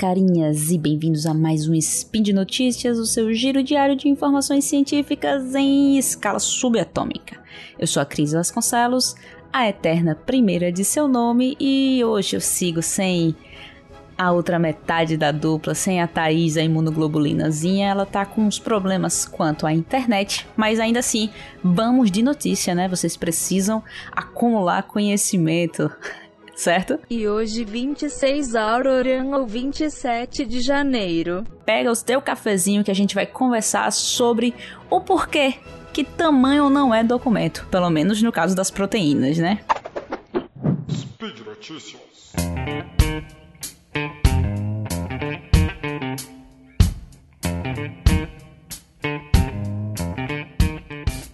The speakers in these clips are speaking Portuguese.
carinhas, e bem-vindos a mais um Spin de Notícias, o seu giro diário de informações científicas em escala subatômica. Eu sou a Cris Vasconcelos, a eterna primeira de seu nome, e hoje eu sigo sem a outra metade da dupla, sem a Thaís, a imunoglobulinazinha, ela tá com uns problemas quanto à internet, mas ainda assim, vamos de notícia, né? Vocês precisam acumular conhecimento certo? E hoje, 26 Auroran ou 27 de janeiro. Pega o teu cafezinho que a gente vai conversar sobre o porquê que tamanho não é documento, pelo menos no caso das proteínas, né? Speed Notícias.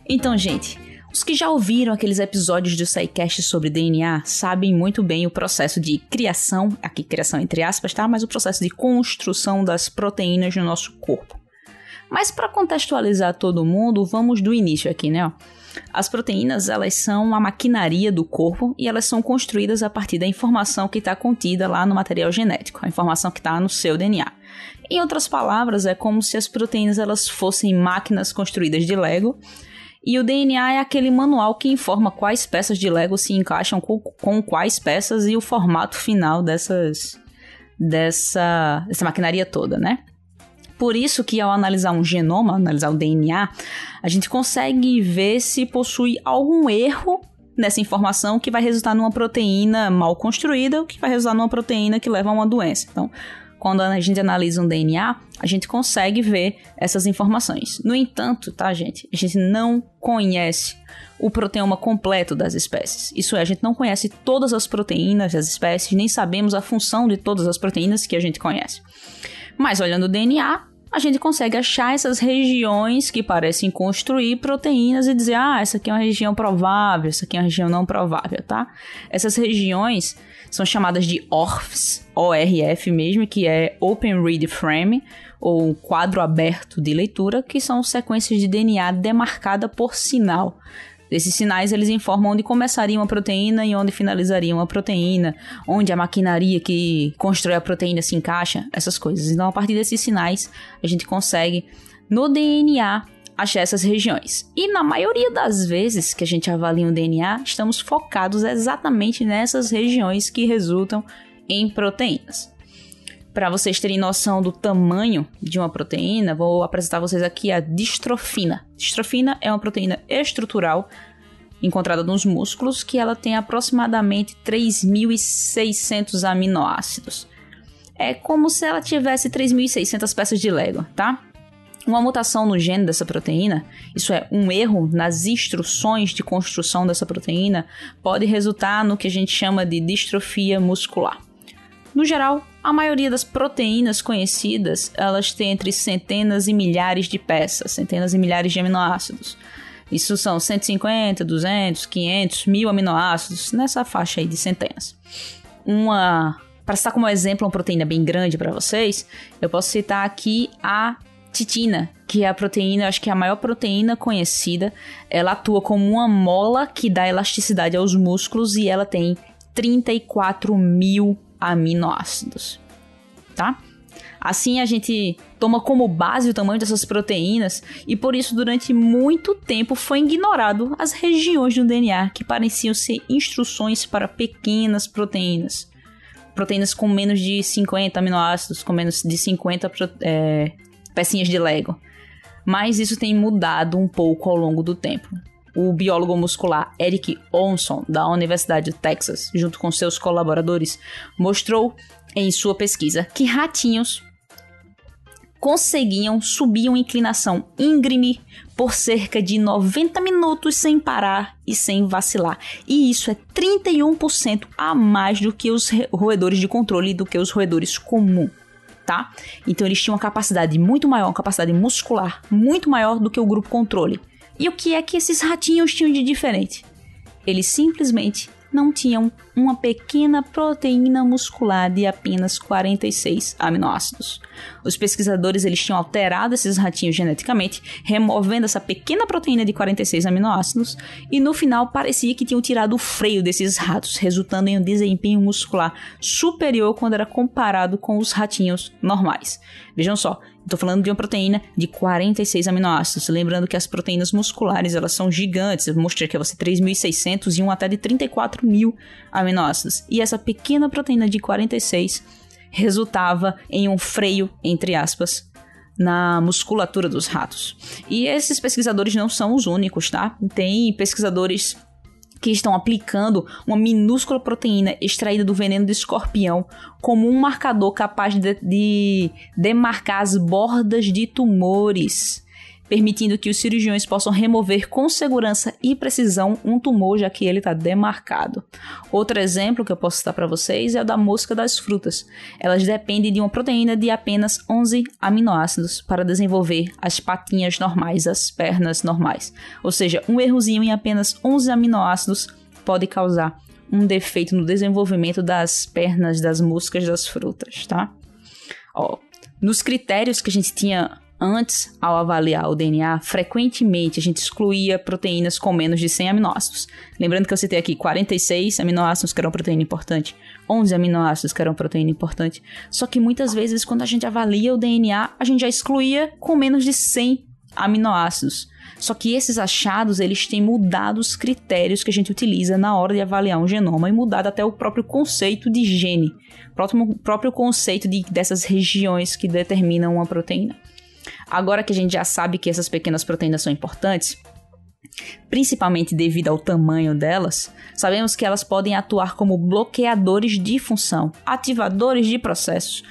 Então, gente, os que já ouviram aqueles episódios do SciCast sobre DNA sabem muito bem o processo de criação, aqui criação entre aspas, tá? Mas o processo de construção das proteínas no nosso corpo. Mas para contextualizar todo mundo, vamos do início aqui, né? As proteínas, elas são a maquinaria do corpo e elas são construídas a partir da informação que está contida lá no material genético, a informação que está no seu DNA. Em outras palavras, é como se as proteínas elas fossem máquinas construídas de Lego e o DNA é aquele manual que informa quais peças de Lego se encaixam com, com quais peças e o formato final dessas dessa, dessa maquinaria toda, né? Por isso que ao analisar um genoma, analisar o DNA, a gente consegue ver se possui algum erro nessa informação que vai resultar numa proteína mal construída ou que vai resultar numa proteína que leva a uma doença. Então, quando a gente analisa um DNA, a gente consegue ver essas informações. No entanto, tá, gente? A gente não conhece o proteoma completo das espécies. Isso é, a gente não conhece todas as proteínas das espécies, nem sabemos a função de todas as proteínas que a gente conhece. Mas olhando o DNA, a gente consegue achar essas regiões que parecem construir proteínas e dizer, ah, essa aqui é uma região provável, essa aqui é uma região não provável, tá? Essas regiões são chamadas de ORFs, ORF mesmo, que é Open Read Frame, ou quadro aberto de leitura, que são sequências de DNA demarcada por sinal. Esses sinais eles informam onde começaria uma proteína e onde finalizaria uma proteína, onde a maquinaria que constrói a proteína se encaixa, essas coisas. Então, a partir desses sinais, a gente consegue no DNA achar essas regiões. E na maioria das vezes que a gente avalia um DNA, estamos focados exatamente nessas regiões que resultam em proteínas. Para vocês terem noção do tamanho de uma proteína, vou apresentar vocês aqui a distrofina. Distrofina é uma proteína estrutural encontrada nos músculos que ela tem aproximadamente 3.600 aminoácidos. É como se ela tivesse 3.600 peças de Lego, tá? Uma mutação no gene dessa proteína, isso é, um erro nas instruções de construção dessa proteína, pode resultar no que a gente chama de distrofia muscular. No geral, a maioria das proteínas conhecidas, elas têm entre centenas e milhares de peças, centenas e milhares de aminoácidos. Isso são 150, 200, 500, mil aminoácidos, nessa faixa aí de centenas. Uma para citar como exemplo uma proteína bem grande para vocês, eu posso citar aqui a titina, que é a proteína, acho que é a maior proteína conhecida. Ela atua como uma mola que dá elasticidade aos músculos e ela tem 34 mil aminoácidos, tá? Assim a gente toma como base o tamanho dessas proteínas e por isso durante muito tempo foi ignorado as regiões do DNA que pareciam ser instruções para pequenas proteínas. Proteínas com menos de 50 aminoácidos, com menos de 50 é, pecinhas de Lego. Mas isso tem mudado um pouco ao longo do tempo. O biólogo muscular Eric Olson, da Universidade de Texas, junto com seus colaboradores, mostrou em sua pesquisa que ratinhos conseguiam subir uma inclinação íngreme por cerca de 90 minutos sem parar e sem vacilar. E isso é 31% a mais do que os roedores de controle do que os roedores comuns tá? Então eles tinham uma capacidade muito maior, uma capacidade muscular muito maior do que o grupo controle. E o que é que esses ratinhos tinham de diferente? Eles simplesmente não tinham uma pequena proteína muscular de apenas 46 aminoácidos. Os pesquisadores eles tinham alterado esses ratinhos geneticamente, removendo essa pequena proteína de 46 aminoácidos, e no final parecia que tinham tirado o freio desses ratos, resultando em um desempenho muscular superior quando era comparado com os ratinhos normais. Vejam só, Estou falando de uma proteína de 46 aminoácidos. Lembrando que as proteínas musculares elas são gigantes. Eu mostrei aqui a você 3.600 e um até de 34 mil aminoácidos. E essa pequena proteína de 46 resultava em um freio, entre aspas, na musculatura dos ratos. E esses pesquisadores não são os únicos, tá? Tem pesquisadores que estão aplicando uma minúscula proteína extraída do veneno do escorpião como um marcador capaz de, de demarcar as bordas de tumores permitindo que os cirurgiões possam remover com segurança e precisão um tumor, já que ele está demarcado. Outro exemplo que eu posso citar para vocês é o da mosca das frutas. Elas dependem de uma proteína de apenas 11 aminoácidos para desenvolver as patinhas normais, as pernas normais. Ou seja, um errozinho em apenas 11 aminoácidos pode causar um defeito no desenvolvimento das pernas das moscas das frutas, tá? Ó, nos critérios que a gente tinha Antes, ao avaliar o DNA, frequentemente a gente excluía proteínas com menos de 100 aminoácidos. Lembrando que eu citei aqui 46 aminoácidos que eram proteína importante, 11 aminoácidos que eram proteína importante. Só que muitas vezes, quando a gente avalia o DNA, a gente já excluía com menos de 100 aminoácidos. Só que esses achados, eles têm mudado os critérios que a gente utiliza na hora de avaliar um genoma e mudado até o próprio conceito de gene, próprio, próprio conceito de, dessas regiões que determinam uma proteína. Agora que a gente já sabe que essas pequenas proteínas são importantes, principalmente devido ao tamanho delas, sabemos que elas podem atuar como bloqueadores de função, ativadores de processos,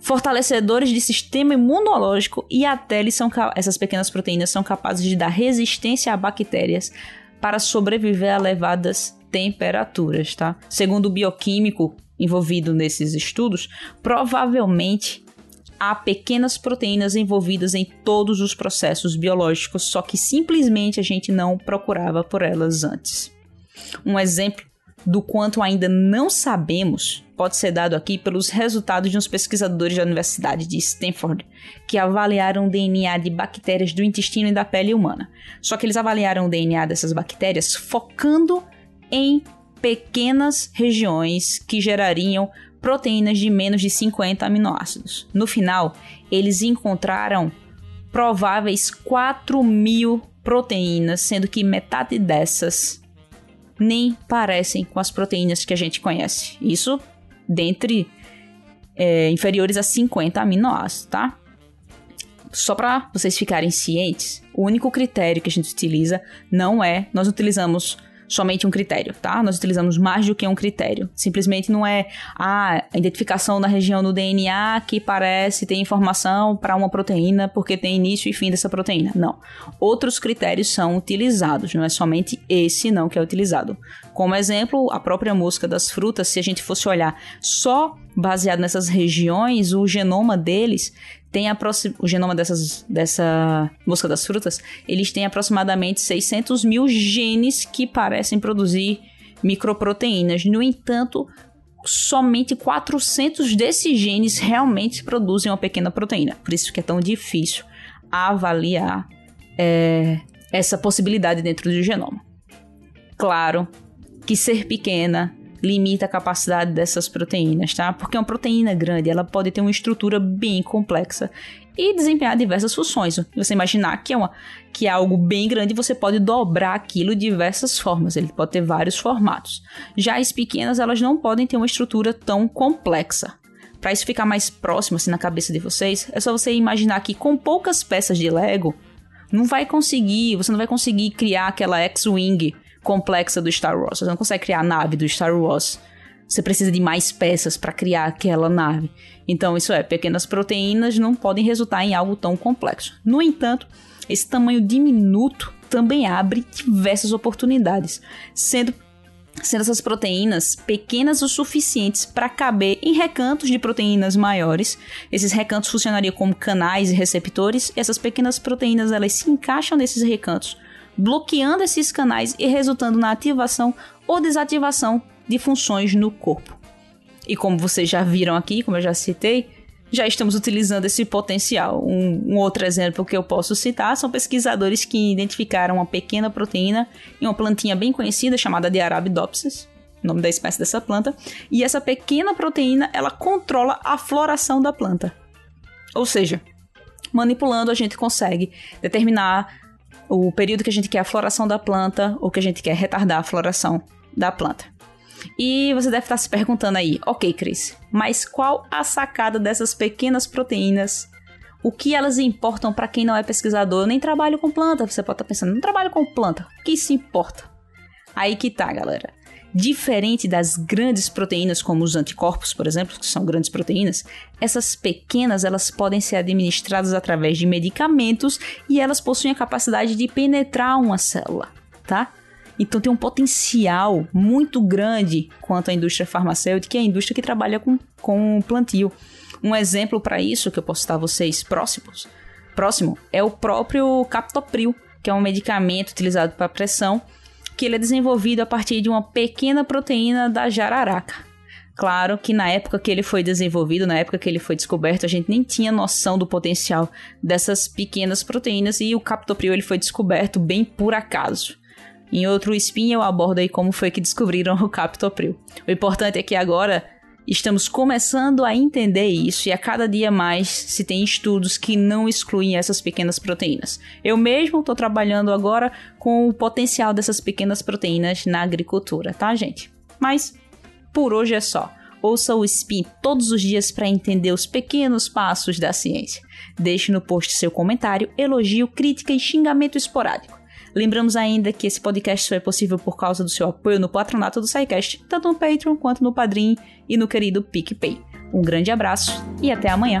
fortalecedores de sistema imunológico e até eles são, essas pequenas proteínas são capazes de dar resistência a bactérias para sobreviver a elevadas temperaturas, tá? Segundo o bioquímico envolvido nesses estudos, provavelmente há pequenas proteínas envolvidas em todos os processos biológicos, só que simplesmente a gente não procurava por elas antes. Um exemplo do quanto ainda não sabemos pode ser dado aqui pelos resultados de uns pesquisadores da Universidade de Stanford que avaliaram o DNA de bactérias do intestino e da pele humana. Só que eles avaliaram o DNA dessas bactérias focando em pequenas regiões que gerariam proteínas de menos de 50 aminoácidos. No final, eles encontraram prováveis 4 mil proteínas, sendo que metade dessas nem parecem com as proteínas que a gente conhece. Isso dentre é, inferiores a 50 aminoácidos, tá? Só para vocês ficarem cientes, o único critério que a gente utiliza não é nós utilizamos somente um critério, tá? Nós utilizamos mais do que um critério. Simplesmente não é ah, a identificação da região do DNA que parece ter informação para uma proteína porque tem início e fim dessa proteína. Não. Outros critérios são utilizados, não é somente esse não que é utilizado. Como exemplo, a própria mosca das frutas, se a gente fosse olhar só baseado nessas regiões, o genoma deles tem o genoma dessas, dessa mosca das frutas, eles têm aproximadamente 600 mil genes que parecem produzir microproteínas. No entanto, somente 400 desses genes realmente produzem uma pequena proteína. Por isso que é tão difícil avaliar é, essa possibilidade dentro do genoma. Claro que ser pequena limita a capacidade dessas proteínas, tá? Porque uma proteína grande, ela pode ter uma estrutura bem complexa e desempenhar diversas funções. Você imaginar que é, uma, que é algo bem grande, você pode dobrar aquilo de diversas formas. Ele pode ter vários formatos. Já as pequenas, elas não podem ter uma estrutura tão complexa. Para isso ficar mais próximo assim na cabeça de vocês, é só você imaginar que com poucas peças de Lego, não vai conseguir, você não vai conseguir criar aquela X-Wing complexa do Star Wars. Você não consegue criar a nave do Star Wars. Você precisa de mais peças para criar aquela nave. Então, isso é, pequenas proteínas não podem resultar em algo tão complexo. No entanto, esse tamanho diminuto também abre diversas oportunidades, sendo sendo essas proteínas pequenas o suficientes para caber em recantos de proteínas maiores. Esses recantos funcionariam como canais e receptores, essas pequenas proteínas elas se encaixam nesses recantos bloqueando esses canais e resultando na ativação ou desativação de funções no corpo. E como vocês já viram aqui, como eu já citei, já estamos utilizando esse potencial. Um, um, outro exemplo que eu posso citar são pesquisadores que identificaram uma pequena proteína em uma plantinha bem conhecida chamada de Arabidopsis, nome da espécie dessa planta, e essa pequena proteína ela controla a floração da planta. Ou seja, manipulando a gente consegue determinar o período que a gente quer a floração da planta ou que a gente quer retardar a floração da planta. E você deve estar se perguntando aí, ok, Cris, mas qual a sacada dessas pequenas proteínas? O que elas importam para quem não é pesquisador? Eu nem trabalho com planta. Você pode estar pensando, não trabalho com planta. O que isso importa? Aí que tá, galera. Diferente das grandes proteínas, como os anticorpos, por exemplo, que são grandes proteínas, essas pequenas elas podem ser administradas através de medicamentos e elas possuem a capacidade de penetrar uma célula, tá? Então tem um potencial muito grande quanto à indústria farmacêutica e a indústria que trabalha com, com plantio. Um exemplo para isso que eu posso citar a vocês próximos, próximo é o próprio Captopril, que é um medicamento utilizado para pressão, que ele é desenvolvido a partir de uma pequena proteína da jararaca. Claro que na época que ele foi desenvolvido, na época que ele foi descoberto, a gente nem tinha noção do potencial dessas pequenas proteínas e o captopril ele foi descoberto bem por acaso. Em outro spin eu abordo aí como foi que descobriram o Captopril. O importante é que agora estamos começando a entender isso e a cada dia mais se tem estudos que não excluem essas pequenas proteínas. Eu mesmo estou trabalhando agora com o potencial dessas pequenas proteínas na agricultura, tá, gente? Mas por hoje é só. Ouça o Spin todos os dias para entender os pequenos passos da ciência. Deixe no post seu comentário, elogio, crítica e xingamento esporádico. Lembramos ainda que esse podcast só é possível por causa do seu apoio no patronato do SciCast, tanto no Patreon quanto no Padrim e no querido PicPay. Um grande abraço e até amanhã!